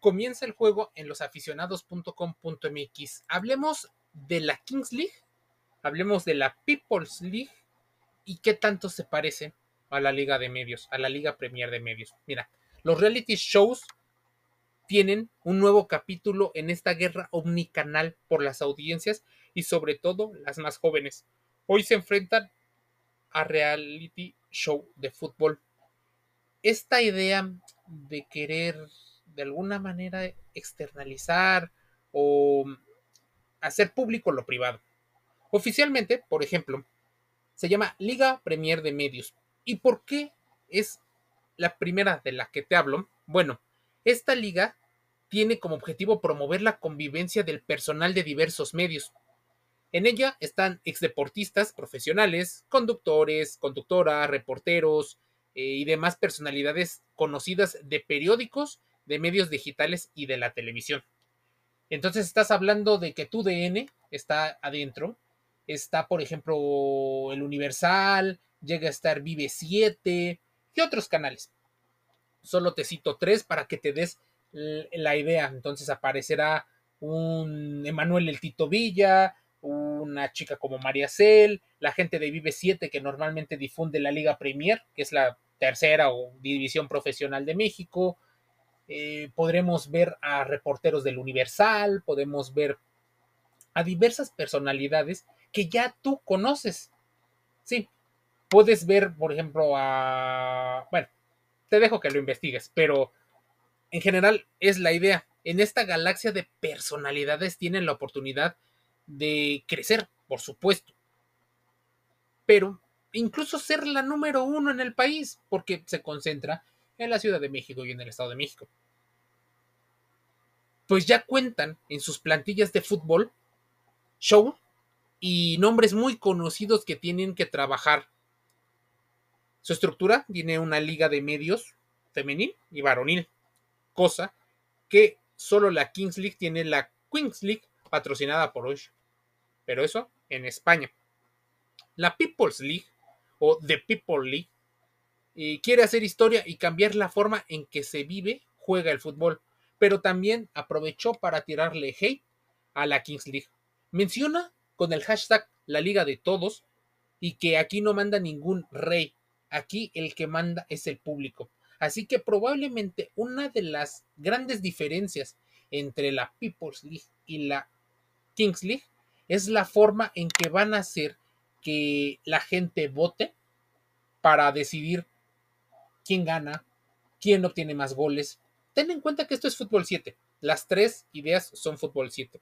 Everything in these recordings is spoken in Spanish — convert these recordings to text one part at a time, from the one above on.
comienza el juego en losaficionados.com.mx. Hablemos de la Kings League, hablemos de la People's League y qué tanto se parece a la Liga de Medios, a la Liga Premier de Medios. Mira, los reality shows tienen un nuevo capítulo en esta guerra omnicanal por las audiencias y sobre todo las más jóvenes. Hoy se enfrentan a reality show de fútbol. Esta idea de querer de alguna manera externalizar o hacer público lo privado. Oficialmente, por ejemplo, se llama Liga Premier de Medios. ¿Y por qué es la primera de la que te hablo? Bueno, esta liga tiene como objetivo promover la convivencia del personal de diversos medios. En ella están exdeportistas profesionales, conductores, conductoras, reporteros eh, y demás personalidades conocidas de periódicos, de medios digitales y de la televisión. Entonces estás hablando de que tu DN está adentro, está por ejemplo el Universal, llega a estar Vive 7 y otros canales. Solo te cito tres para que te des la idea. Entonces aparecerá un Emanuel el Tito Villa, una chica como María Cel, la gente de Vive 7 que normalmente difunde la Liga Premier, que es la tercera o división profesional de México. Eh, podremos ver a reporteros del Universal, podemos ver a diversas personalidades que ya tú conoces. Sí, puedes ver, por ejemplo, a... Bueno, te dejo que lo investigues, pero en general es la idea. En esta galaxia de personalidades tienen la oportunidad de crecer, por supuesto. Pero incluso ser la número uno en el país, porque se concentra en la Ciudad de México y en el Estado de México. Pues ya cuentan en sus plantillas de fútbol show y nombres muy conocidos que tienen que trabajar. Su estructura tiene una liga de medios femenil y varonil cosa que solo la Kings League tiene la Queens League patrocinada por hoy. Pero eso en España. La People's League o The People League eh, quiere hacer historia y cambiar la forma en que se vive, juega el fútbol, pero también aprovechó para tirarle hate a la Kings League. Menciona con el hashtag la liga de todos y que aquí no manda ningún rey, aquí el que manda es el público. Así que probablemente una de las grandes diferencias entre la People's League y la Kings League es la forma en que van a hacer que la gente vote para decidir quién gana, quién obtiene más goles. Ten en cuenta que esto es fútbol 7. Las tres ideas son fútbol 7.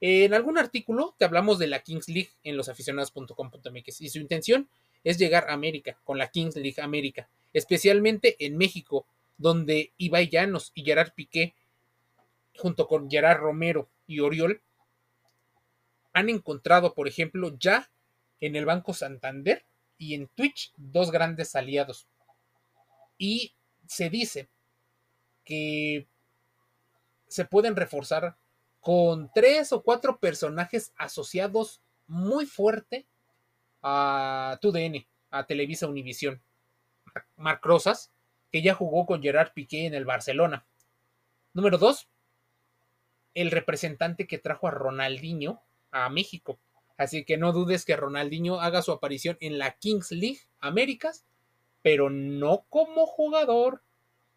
En algún artículo te hablamos de la Kings League en losaficionados.com.mx y su intención es llegar a América con la Kings League América especialmente en México, donde Ibai Llanos y Gerard Piqué, junto con Gerard Romero y Oriol, han encontrado, por ejemplo, ya en el Banco Santander y en Twitch dos grandes aliados. Y se dice que se pueden reforzar con tres o cuatro personajes asociados muy fuerte a TUDN, a Televisa Univisión. Marc Rosas, que ya jugó con Gerard Piqué en el Barcelona. Número 2, el representante que trajo a Ronaldinho a México. Así que no dudes que Ronaldinho haga su aparición en la Kings League Américas, pero no como jugador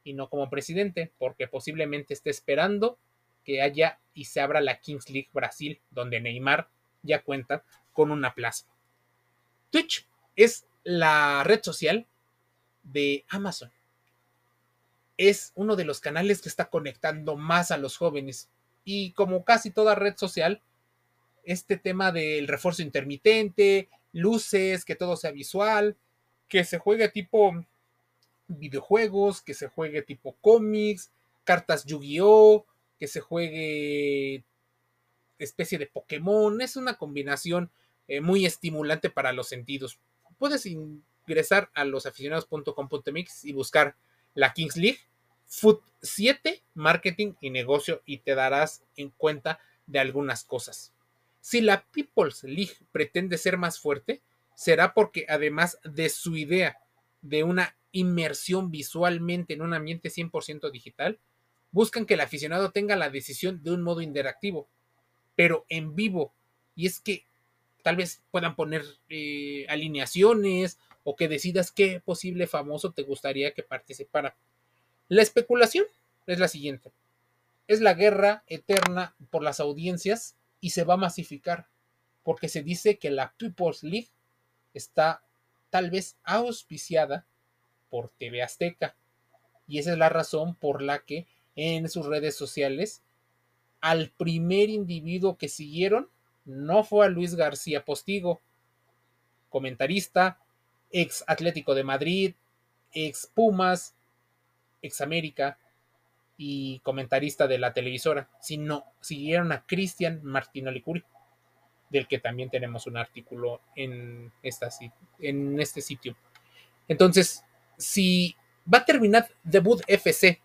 y no como presidente, porque posiblemente esté esperando que haya y se abra la Kings League Brasil, donde Neymar ya cuenta con una plaza. Twitch es la red social de Amazon. Es uno de los canales que está conectando más a los jóvenes. Y como casi toda red social, este tema del refuerzo intermitente, luces, que todo sea visual, que se juegue tipo videojuegos, que se juegue tipo cómics, cartas Yu-Gi-Oh, que se juegue especie de Pokémon. Es una combinación eh, muy estimulante para los sentidos. Puedes ingresar a losaficionados.com.mx y buscar la Kings League, Foot 7, Marketing y Negocio y te darás en cuenta de algunas cosas. Si la People's League pretende ser más fuerte, será porque además de su idea de una inmersión visualmente en un ambiente 100% digital, buscan que el aficionado tenga la decisión de un modo interactivo, pero en vivo. Y es que tal vez puedan poner eh, alineaciones o que decidas qué posible famoso te gustaría que participara. La especulación es la siguiente. Es la guerra eterna por las audiencias y se va a masificar porque se dice que la People's League está tal vez auspiciada por TV Azteca. Y esa es la razón por la que en sus redes sociales al primer individuo que siguieron no fue a Luis García Postigo, comentarista, ex Atlético de Madrid, ex Pumas, ex América y comentarista de la televisora, sino siguieron a Cristian Martino Licuri, del que también tenemos un artículo en, este sitio. Entonces, si va a terminar debut FC,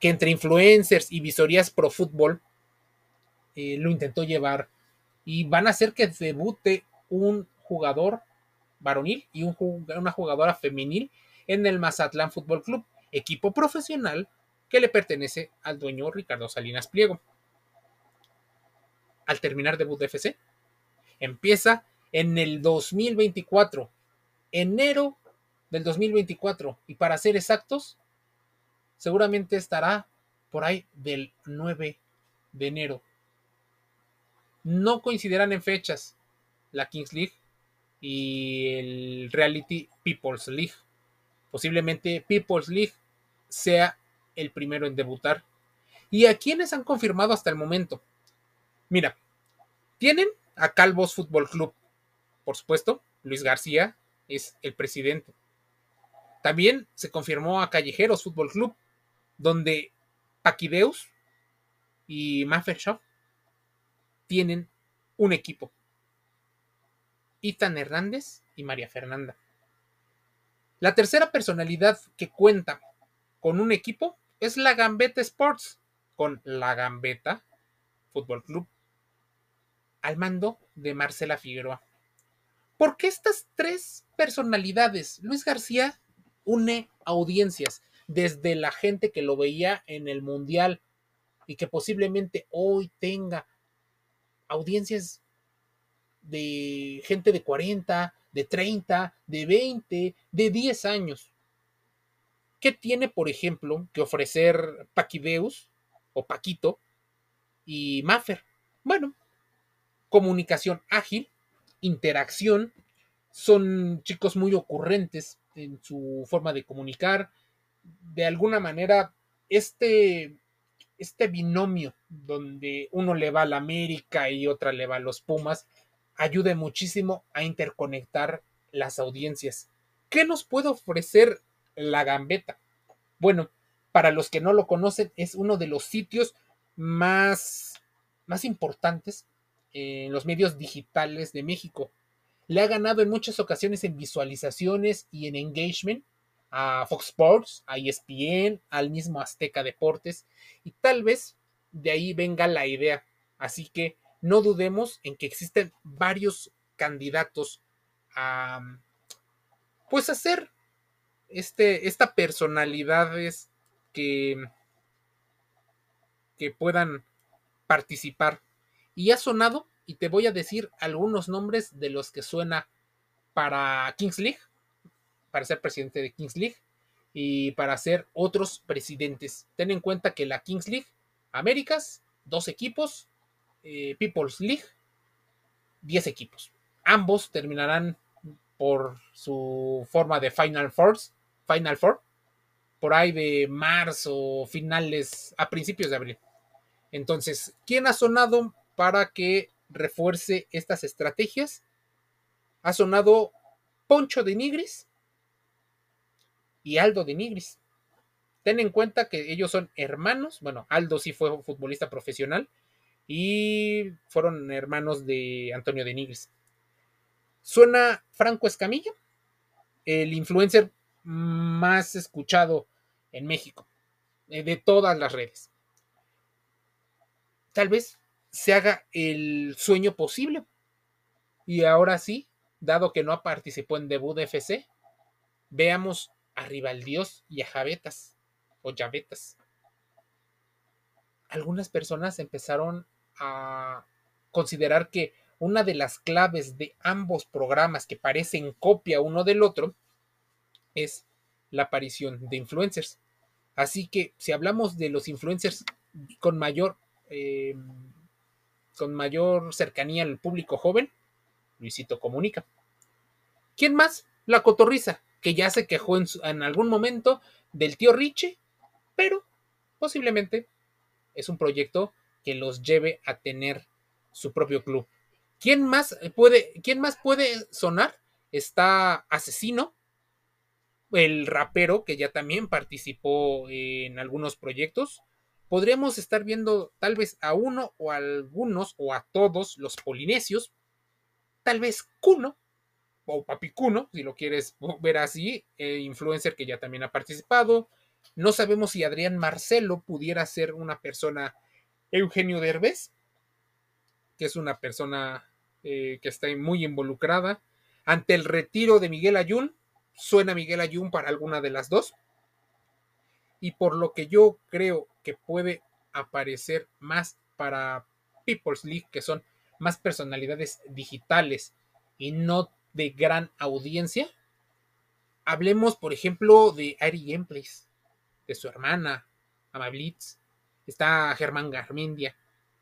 que entre influencers y visorías pro fútbol eh, lo intentó llevar y van a hacer que debute un jugador varonil y una jugadora femenil en el Mazatlán Fútbol Club, equipo profesional que le pertenece al dueño Ricardo Salinas Pliego. Al terminar debut de FC, empieza en el 2024, enero del 2024, y para ser exactos, seguramente estará por ahí del 9 de enero no coincidirán en fechas la Kings League y el Reality People's League. Posiblemente People's League sea el primero en debutar. ¿Y a quiénes han confirmado hasta el momento? Mira, tienen a Calvos Fútbol Club, por supuesto, Luis García es el presidente. También se confirmó a Callejeros Fútbol Club, donde Paquideus y Maffershoff tienen un equipo. Itan Hernández y María Fernanda. La tercera personalidad que cuenta con un equipo es la Gambeta Sports, con la Gambeta Fútbol Club, al mando de Marcela Figueroa. ¿Por qué estas tres personalidades? Luis García une audiencias, desde la gente que lo veía en el Mundial y que posiblemente hoy tenga audiencias de gente de 40, de 30, de 20, de 10 años. ¿Qué tiene, por ejemplo, que ofrecer Paquideus o Paquito y Maffer? Bueno, comunicación ágil, interacción, son chicos muy ocurrentes en su forma de comunicar. De alguna manera, este este binomio donde uno le va a la América y otra le va a los Pumas, ayude muchísimo a interconectar las audiencias. ¿Qué nos puede ofrecer la gambeta? Bueno, para los que no lo conocen, es uno de los sitios más, más importantes en los medios digitales de México. Le ha ganado en muchas ocasiones en visualizaciones y en engagement a Fox Sports, a ESPN, al mismo Azteca Deportes y tal vez de ahí venga la idea. Así que no dudemos en que existen varios candidatos a pues hacer este, esta personalidades que, que puedan participar. Y ha sonado, y te voy a decir algunos nombres de los que suena para Kings League para ser presidente de Kings League y para ser otros presidentes. Ten en cuenta que la Kings League, Américas, dos equipos, eh, People's League, diez equipos. Ambos terminarán por su forma de Final Four, Final Four, por ahí de marzo, finales, a principios de abril. Entonces, ¿quién ha sonado para que refuerce estas estrategias? Ha sonado Poncho de Nigris, y Aldo de Nigris. Ten en cuenta que ellos son hermanos. Bueno, Aldo sí fue futbolista profesional y fueron hermanos de Antonio de Nigris. Suena Franco Escamilla, el influencer más escuchado en México, eh, de todas las redes. Tal vez se haga el sueño posible. Y ahora sí, dado que no participó en debut de FC, veamos arriba al dios y a Javetas o Yavetas. algunas personas empezaron a considerar que una de las claves de ambos programas que parecen copia uno del otro es la aparición de influencers. Así que si hablamos de los influencers con mayor, eh, con mayor cercanía al público joven, Luisito Comunica. ¿Quién más? La Cotorriza, que ya se quejó en, algún momento del tío Richie, pero posiblemente es un proyecto que los lleve a tener su propio club. ¿Quién más puede, quién más puede sonar? Está Asesino, el rapero que ya también participó en algunos proyectos. Podríamos estar viendo tal vez a uno o a algunos o a todos los polinesios. Tal vez Kuno o Papi Kuno, si lo quieres ver así, influencer que ya también ha participado. No sabemos si Adrián Marcelo pudiera ser una persona Eugenio Derbez, que es una persona eh, que está muy involucrada. Ante el retiro de Miguel Ayun, suena Miguel Ayun para alguna de las dos. Y por lo que yo creo que puede aparecer más para People's League, que son más personalidades digitales y no de gran audiencia. Hablemos, por ejemplo, de Ari Gameplays, de su hermana, Amablitz, está Germán Garmendia,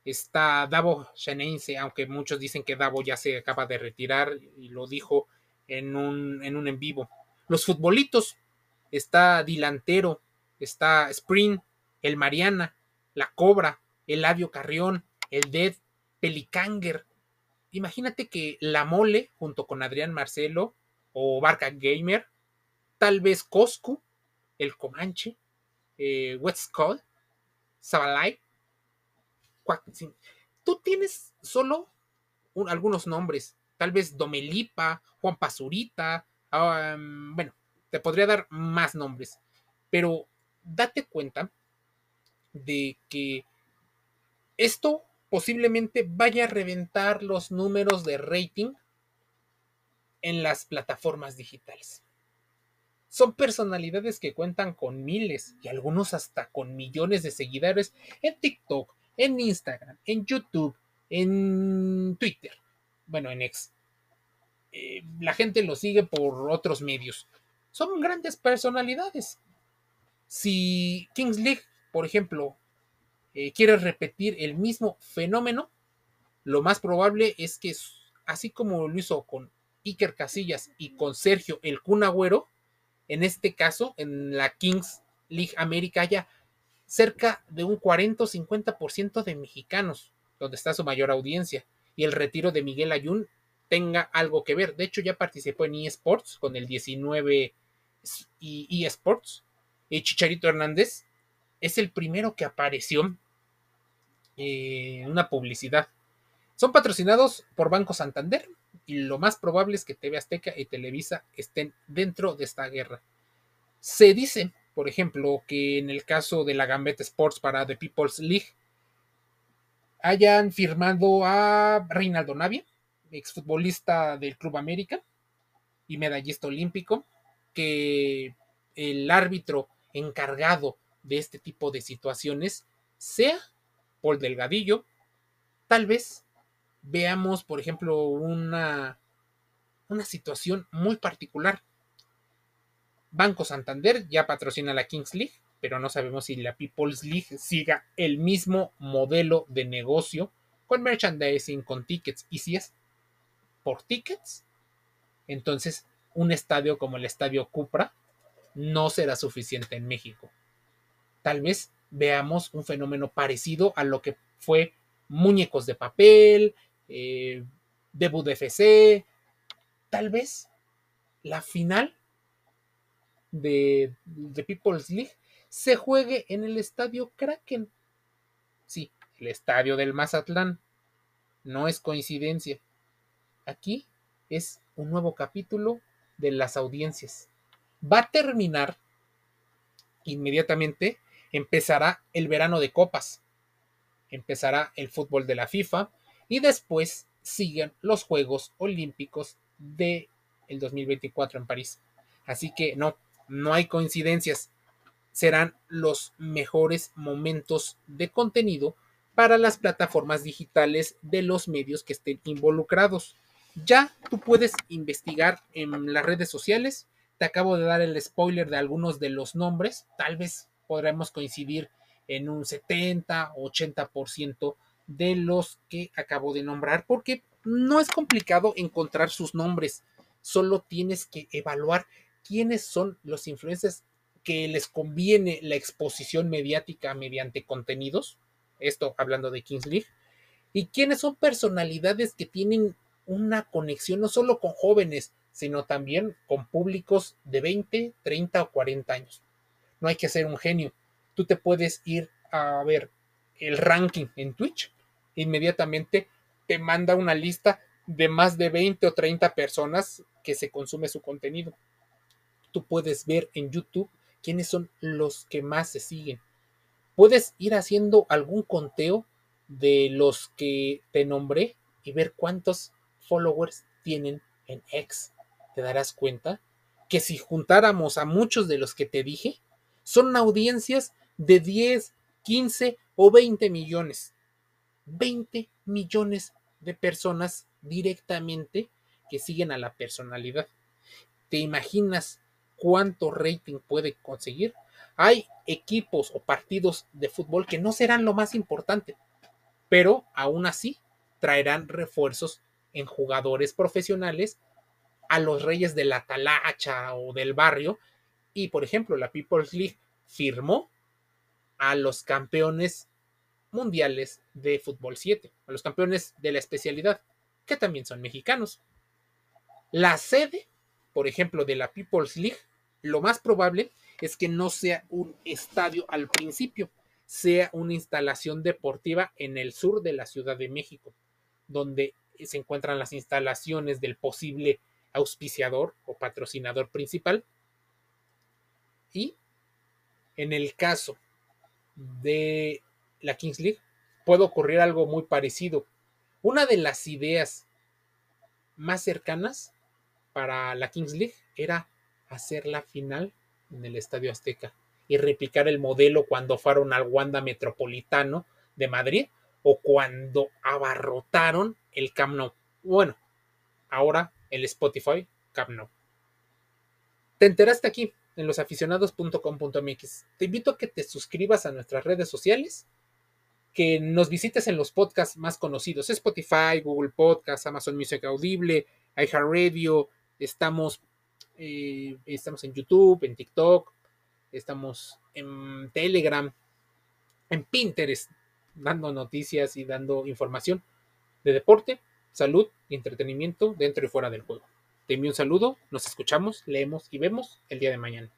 está Davo Shenense, aunque muchos dicen que Davo ya se acaba de retirar y lo dijo en un en, un en vivo. Los futbolitos, está Dilantero, está Spring, el Mariana, la Cobra, el Labio Carrión, el Dead, Pelicanger. Imagínate que la Mole, junto con Adrián Marcelo o Barca Gamer, tal vez Coscu, el Comanche, eh, West Skull, Zabalay. Tú tienes solo algunos nombres, tal vez Domelipa, Juan Pazurita, bueno, te podría dar más nombres, pero date cuenta de que esto posiblemente vaya a reventar los números de rating en las plataformas digitales. Son personalidades que cuentan con miles y algunos hasta con millones de seguidores en TikTok, en Instagram, en YouTube, en Twitter, bueno, en X. Eh, la gente lo sigue por otros medios. Son grandes personalidades. Si Kings League, por ejemplo, eh, quiere repetir el mismo fenómeno, lo más probable es que, así como lo hizo con Iker Casillas y con Sergio el Cunagüero, en este caso, en la Kings League América, haya cerca de un 40 o 50% de mexicanos, donde está su mayor audiencia, y el retiro de Miguel Ayun tenga algo que ver. De hecho, ya participó en eSports con el 19 y eSports. Y Chicharito Hernández es el primero que apareció en una publicidad. Son patrocinados por Banco Santander, y lo más probable es que TV Azteca y Televisa estén dentro de esta guerra. Se dice, por ejemplo, que en el caso de la Gambetta Sports para The People's League hayan firmado a Reinaldo Navia, exfutbolista del Club América y medallista olímpico, que el árbitro encargado de este tipo de situaciones sea Paul Delgadillo, tal vez veamos, por ejemplo, una, una situación muy particular. Banco Santander ya patrocina la Kings League, pero no sabemos si la People's League siga el mismo modelo de negocio con merchandising, con tickets. Y si es por tickets, entonces un estadio como el Estadio Cupra no será suficiente en México. Tal vez veamos un fenómeno parecido a lo que fue muñecos de papel, eh, debut de FC, tal vez la final de, de People's League se juegue en el estadio Kraken. Sí, el estadio del Mazatlán. No es coincidencia. Aquí es un nuevo capítulo de las audiencias. Va a terminar inmediatamente, empezará el verano de copas, empezará el fútbol de la FIFA y después siguen los Juegos Olímpicos de el 2024 en París. Así que no, no hay coincidencias. serán los mejores momentos de contenido para las plataformas digitales de los medios que estén involucrados. Ya tú puedes investigar en las redes sociales. Te acabo de dar el spoiler de algunos de los nombres. Tal vez podremos coincidir en un 70 o 80% de los que acabo de nombrar porque no es complicado encontrar sus nombres. Solo tienes que evaluar quiénes son los influencers que les conviene la exposición mediática mediante contenidos, esto hablando de Kings League, y quiénes son personalidades que tienen una conexión no solo con jóvenes, sino también con públicos de 20, 30 o 40 años. No hay que ser un genio. Tú te puedes ir a ver el ranking en Twitch, inmediatamente te manda una lista de más de 20 o 30 personas que se consume su contenido. Tú puedes ver en YouTube quiénes son los que más se siguen. Puedes ir haciendo algún conteo de los que te nombré y ver cuántos followers tienen en X. Te darás cuenta que si juntáramos a muchos de los que te dije, son audiencias de 10, 15 o 20 millones. 20 millones de personas directamente que siguen a la personalidad. ¿Te imaginas cuánto rating puede conseguir. Hay equipos o partidos de fútbol que no serán lo más importante, pero aún así traerán refuerzos en jugadores profesionales a los reyes de la talacha o del barrio. Y por ejemplo, la People's League firmó a los campeones mundiales de fútbol 7, a los campeones de la especialidad, que también son mexicanos. La sede por ejemplo, de la People's League, lo más probable es que no sea un estadio al principio, sea una instalación deportiva en el sur de la Ciudad de México, donde se encuentran las instalaciones del posible auspiciador o patrocinador principal. Y en el caso de la Kings League puede ocurrir algo muy parecido. Una de las ideas más cercanas para la Kings League era hacer la final en el Estadio Azteca y replicar el modelo cuando fueron al Wanda Metropolitano de Madrid o cuando abarrotaron el Camp Nou. Bueno, ahora el Spotify Camp Nou. Te enteraste aquí en losaficionados.com.mx. Te invito a que te suscribas a nuestras redes sociales, que nos visites en los podcasts más conocidos, Spotify, Google Podcasts, Amazon Music Audible, iHeartRadio, Estamos, eh, estamos en YouTube, en TikTok, estamos en Telegram, en Pinterest, dando noticias y dando información de deporte, salud y entretenimiento dentro y fuera del juego. Te envío un saludo, nos escuchamos, leemos y vemos el día de mañana.